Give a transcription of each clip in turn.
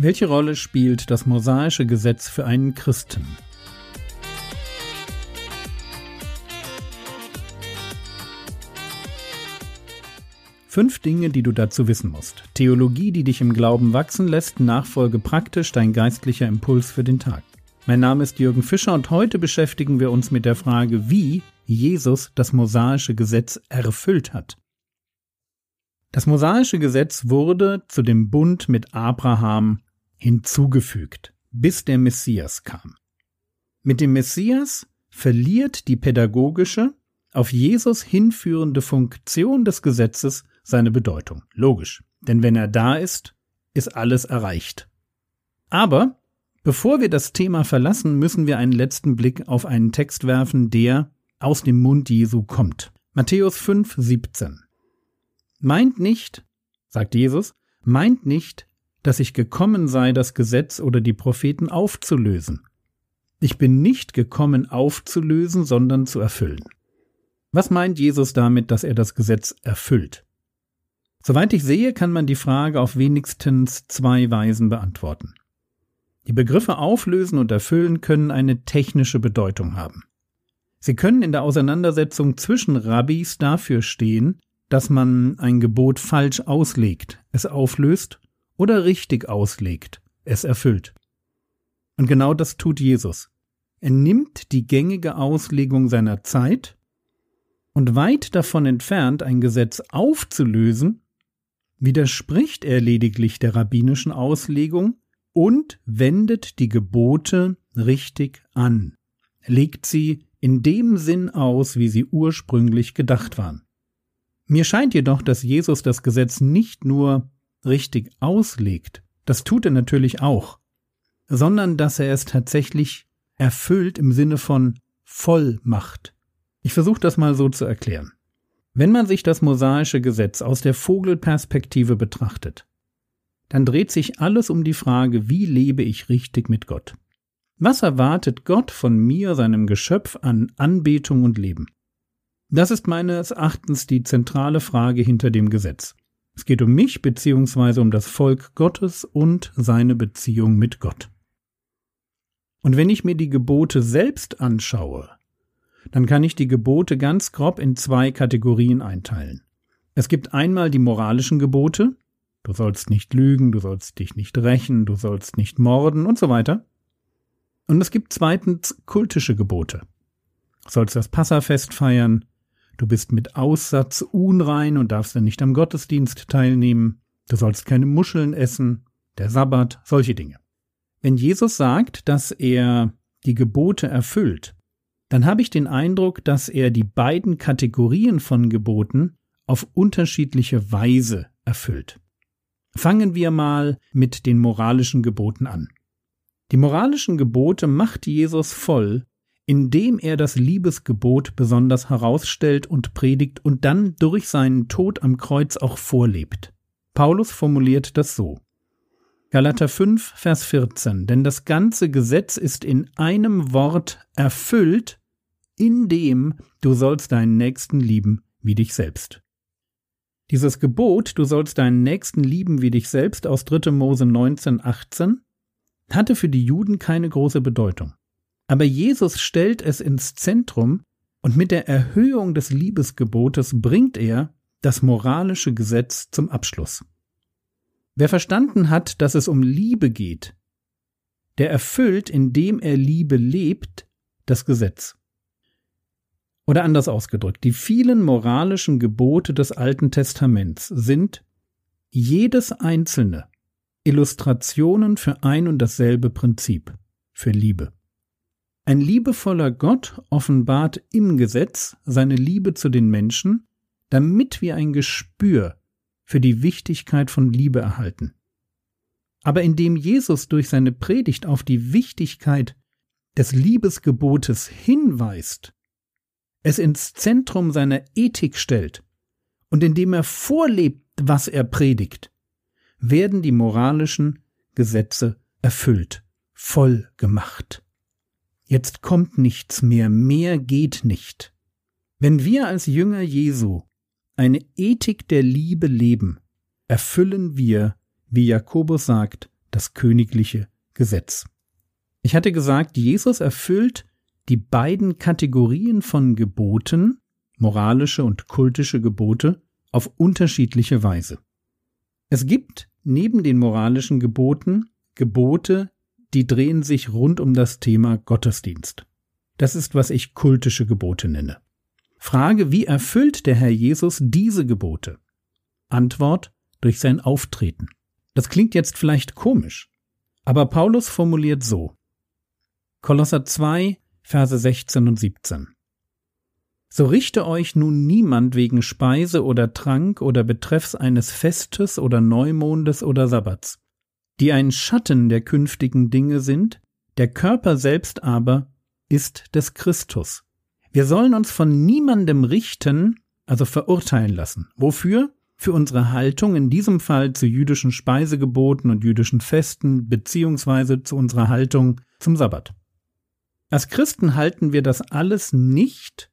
Welche Rolle spielt das mosaische Gesetz für einen Christen? Fünf Dinge, die du dazu wissen musst. Theologie, die dich im Glauben wachsen lässt, Nachfolge praktisch, dein geistlicher Impuls für den Tag. Mein Name ist Jürgen Fischer und heute beschäftigen wir uns mit der Frage, wie Jesus das mosaische Gesetz erfüllt hat. Das mosaische Gesetz wurde zu dem Bund mit Abraham hinzugefügt, bis der Messias kam. Mit dem Messias verliert die pädagogische, auf Jesus hinführende Funktion des Gesetzes seine Bedeutung. Logisch, denn wenn er da ist, ist alles erreicht. Aber bevor wir das Thema verlassen, müssen wir einen letzten Blick auf einen Text werfen, der aus dem Mund Jesu kommt. Matthäus 5, 17. Meint nicht, sagt Jesus, meint nicht, dass ich gekommen sei, das Gesetz oder die Propheten aufzulösen. Ich bin nicht gekommen aufzulösen, sondern zu erfüllen. Was meint Jesus damit, dass er das Gesetz erfüllt? Soweit ich sehe, kann man die Frage auf wenigstens zwei Weisen beantworten. Die Begriffe auflösen und erfüllen können eine technische Bedeutung haben. Sie können in der Auseinandersetzung zwischen Rabbis dafür stehen, dass man ein Gebot falsch auslegt, es auflöst oder richtig auslegt, es erfüllt. Und genau das tut Jesus. Er nimmt die gängige Auslegung seiner Zeit und weit davon entfernt, ein Gesetz aufzulösen, widerspricht er lediglich der rabbinischen Auslegung und wendet die Gebote richtig an, legt sie in dem Sinn aus, wie sie ursprünglich gedacht waren. Mir scheint jedoch, dass Jesus das Gesetz nicht nur richtig auslegt, das tut er natürlich auch, sondern dass er es tatsächlich erfüllt im Sinne von voll macht. Ich versuche das mal so zu erklären. Wenn man sich das mosaische Gesetz aus der Vogelperspektive betrachtet, dann dreht sich alles um die Frage, wie lebe ich richtig mit Gott? Was erwartet Gott von mir, seinem Geschöpf, an Anbetung und Leben? Das ist meines Erachtens die zentrale Frage hinter dem Gesetz. Es geht um mich bzw. um das Volk Gottes und seine Beziehung mit Gott. Und wenn ich mir die Gebote selbst anschaue, dann kann ich die Gebote ganz grob in zwei Kategorien einteilen. Es gibt einmal die moralischen Gebote, du sollst nicht lügen, du sollst dich nicht rächen, du sollst nicht morden und so weiter. Und es gibt zweitens kultische Gebote. Du sollst das Passafest feiern, du bist mit Aussatz unrein und darfst dann nicht am Gottesdienst teilnehmen, du sollst keine Muscheln essen, der Sabbat, solche Dinge. Wenn Jesus sagt, dass er die Gebote erfüllt, dann habe ich den Eindruck, dass er die beiden Kategorien von Geboten auf unterschiedliche Weise erfüllt. Fangen wir mal mit den moralischen Geboten an. Die moralischen Gebote macht Jesus voll, indem er das Liebesgebot besonders herausstellt und predigt und dann durch seinen Tod am Kreuz auch vorlebt. Paulus formuliert das so. Galater 5, Vers 14. Denn das ganze Gesetz ist in einem Wort erfüllt, in dem du sollst deinen Nächsten lieben wie dich selbst. Dieses Gebot, du sollst deinen Nächsten lieben wie dich selbst aus 3. Mose 19, 18, hatte für die Juden keine große Bedeutung. Aber Jesus stellt es ins Zentrum und mit der Erhöhung des Liebesgebotes bringt er das moralische Gesetz zum Abschluss. Wer verstanden hat, dass es um Liebe geht, der erfüllt, indem er Liebe lebt, das Gesetz. Oder anders ausgedrückt, die vielen moralischen Gebote des Alten Testaments sind jedes einzelne Illustrationen für ein und dasselbe Prinzip, für Liebe. Ein liebevoller Gott offenbart im Gesetz seine Liebe zu den Menschen, damit wir ein Gespür für die Wichtigkeit von Liebe erhalten. Aber indem Jesus durch seine Predigt auf die Wichtigkeit des Liebesgebotes hinweist, es ins Zentrum seiner Ethik stellt und indem er vorlebt, was er predigt, werden die moralischen Gesetze erfüllt, voll gemacht. Jetzt kommt nichts mehr, mehr geht nicht. Wenn wir als Jünger Jesu eine Ethik der Liebe leben, erfüllen wir, wie Jakobus sagt, das königliche Gesetz. Ich hatte gesagt, Jesus erfüllt die beiden Kategorien von Geboten, moralische und kultische Gebote, auf unterschiedliche Weise. Es gibt neben den moralischen Geboten Gebote, die drehen sich rund um das Thema Gottesdienst. Das ist, was ich kultische Gebote nenne. Frage, wie erfüllt der Herr Jesus diese Gebote? Antwort durch sein Auftreten. Das klingt jetzt vielleicht komisch, aber Paulus formuliert so. Kolosser 2, Verse 16 und 17. So richte euch nun niemand wegen Speise oder Trank oder betreffs eines Festes oder Neumondes oder Sabbats, die ein Schatten der künftigen Dinge sind, der Körper selbst aber ist des Christus. Wir sollen uns von niemandem richten, also verurteilen lassen. Wofür? Für unsere Haltung, in diesem Fall zu jüdischen Speisegeboten und jüdischen Festen, beziehungsweise zu unserer Haltung zum Sabbat. Als Christen halten wir das alles nicht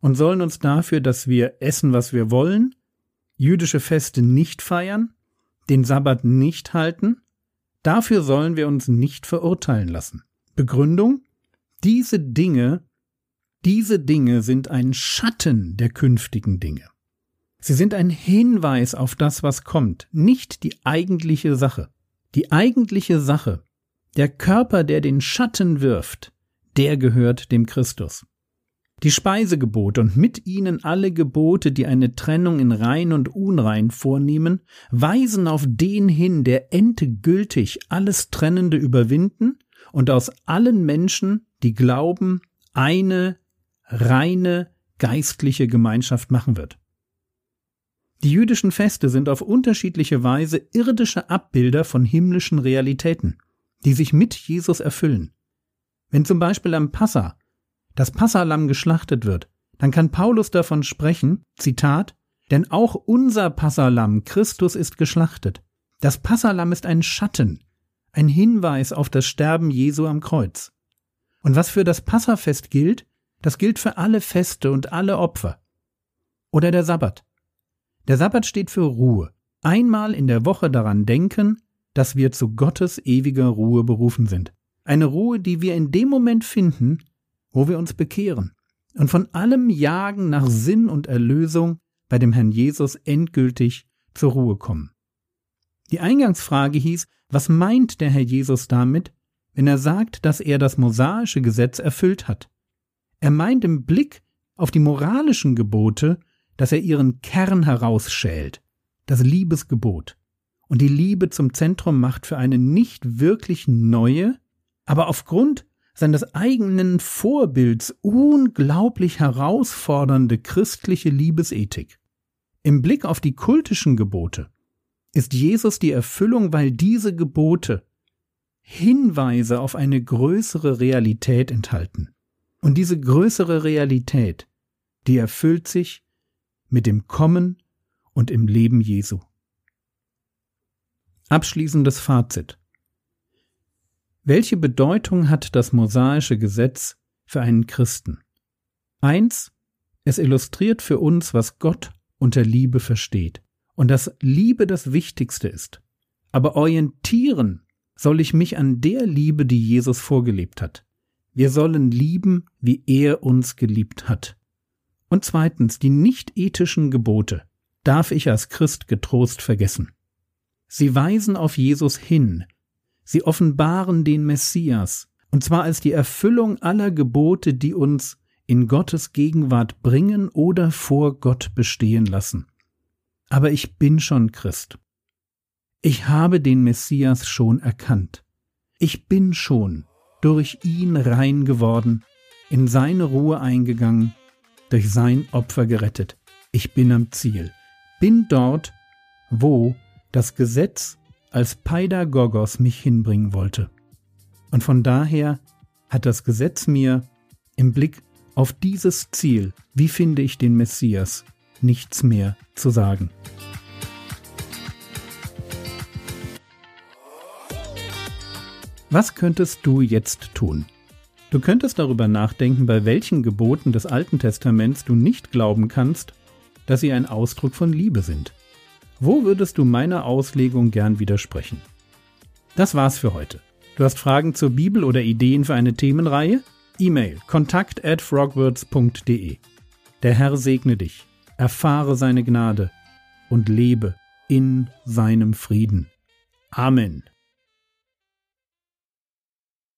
und sollen uns dafür, dass wir essen, was wir wollen, jüdische Feste nicht feiern, den Sabbat nicht halten, dafür sollen wir uns nicht verurteilen lassen. Begründung? Diese Dinge, diese Dinge sind ein Schatten der künftigen Dinge. Sie sind ein Hinweis auf das, was kommt, nicht die eigentliche Sache. Die eigentliche Sache, der Körper, der den Schatten wirft, der gehört dem Christus. Die Speisegebote und mit ihnen alle Gebote, die eine Trennung in rein und unrein vornehmen, weisen auf den hin, der endgültig alles Trennende überwinden und aus allen Menschen, die glauben, eine reine geistliche Gemeinschaft machen wird. Die jüdischen Feste sind auf unterschiedliche Weise irdische Abbilder von himmlischen Realitäten, die sich mit Jesus erfüllen. Wenn zum Beispiel am Passa das Passalam geschlachtet wird, dann kann Paulus davon sprechen, Zitat, denn auch unser Passalam Christus ist geschlachtet. Das Passalam ist ein Schatten, ein Hinweis auf das Sterben Jesu am Kreuz. Und was für das Passafest gilt, das gilt für alle Feste und alle Opfer. Oder der Sabbat. Der Sabbat steht für Ruhe. Einmal in der Woche daran denken, dass wir zu Gottes ewiger Ruhe berufen sind. Eine Ruhe, die wir in dem Moment finden, wo wir uns bekehren und von allem Jagen nach Sinn und Erlösung bei dem Herrn Jesus endgültig zur Ruhe kommen. Die Eingangsfrage hieß, was meint der Herr Jesus damit, wenn er sagt, dass er das mosaische Gesetz erfüllt hat? Er meint im Blick auf die moralischen Gebote, dass er ihren Kern herausschält, das Liebesgebot, und die Liebe zum Zentrum macht für eine nicht wirklich neue, aber aufgrund seines eigenen Vorbilds unglaublich herausfordernde christliche Liebesethik. Im Blick auf die kultischen Gebote ist Jesus die Erfüllung, weil diese Gebote Hinweise auf eine größere Realität enthalten. Und diese größere Realität, die erfüllt sich mit dem Kommen und im Leben Jesu. Abschließendes Fazit. Welche Bedeutung hat das mosaische Gesetz für einen Christen? Eins, es illustriert für uns, was Gott unter Liebe versteht und dass Liebe das Wichtigste ist. Aber orientieren soll ich mich an der Liebe, die Jesus vorgelebt hat. Wir sollen lieben, wie er uns geliebt hat. Und zweitens, die nicht ethischen Gebote darf ich als Christ getrost vergessen. Sie weisen auf Jesus hin, Sie offenbaren den Messias, und zwar als die Erfüllung aller Gebote, die uns in Gottes Gegenwart bringen oder vor Gott bestehen lassen. Aber ich bin schon Christ. Ich habe den Messias schon erkannt. Ich bin schon durch ihn rein geworden, in seine Ruhe eingegangen, durch sein Opfer gerettet. Ich bin am Ziel, bin dort, wo das Gesetz als Paidagogos mich hinbringen wollte. Und von daher hat das Gesetz mir im Blick auf dieses Ziel, wie finde ich den Messias, nichts mehr zu sagen. Was könntest du jetzt tun? Du könntest darüber nachdenken, bei welchen Geboten des Alten Testaments du nicht glauben kannst, dass sie ein Ausdruck von Liebe sind. Wo würdest du meiner Auslegung gern widersprechen? Das war's für heute. Du hast Fragen zur Bibel oder Ideen für eine Themenreihe? E-Mail kontakt at frogwords.de. Der Herr segne dich, erfahre seine Gnade und lebe in seinem Frieden. Amen.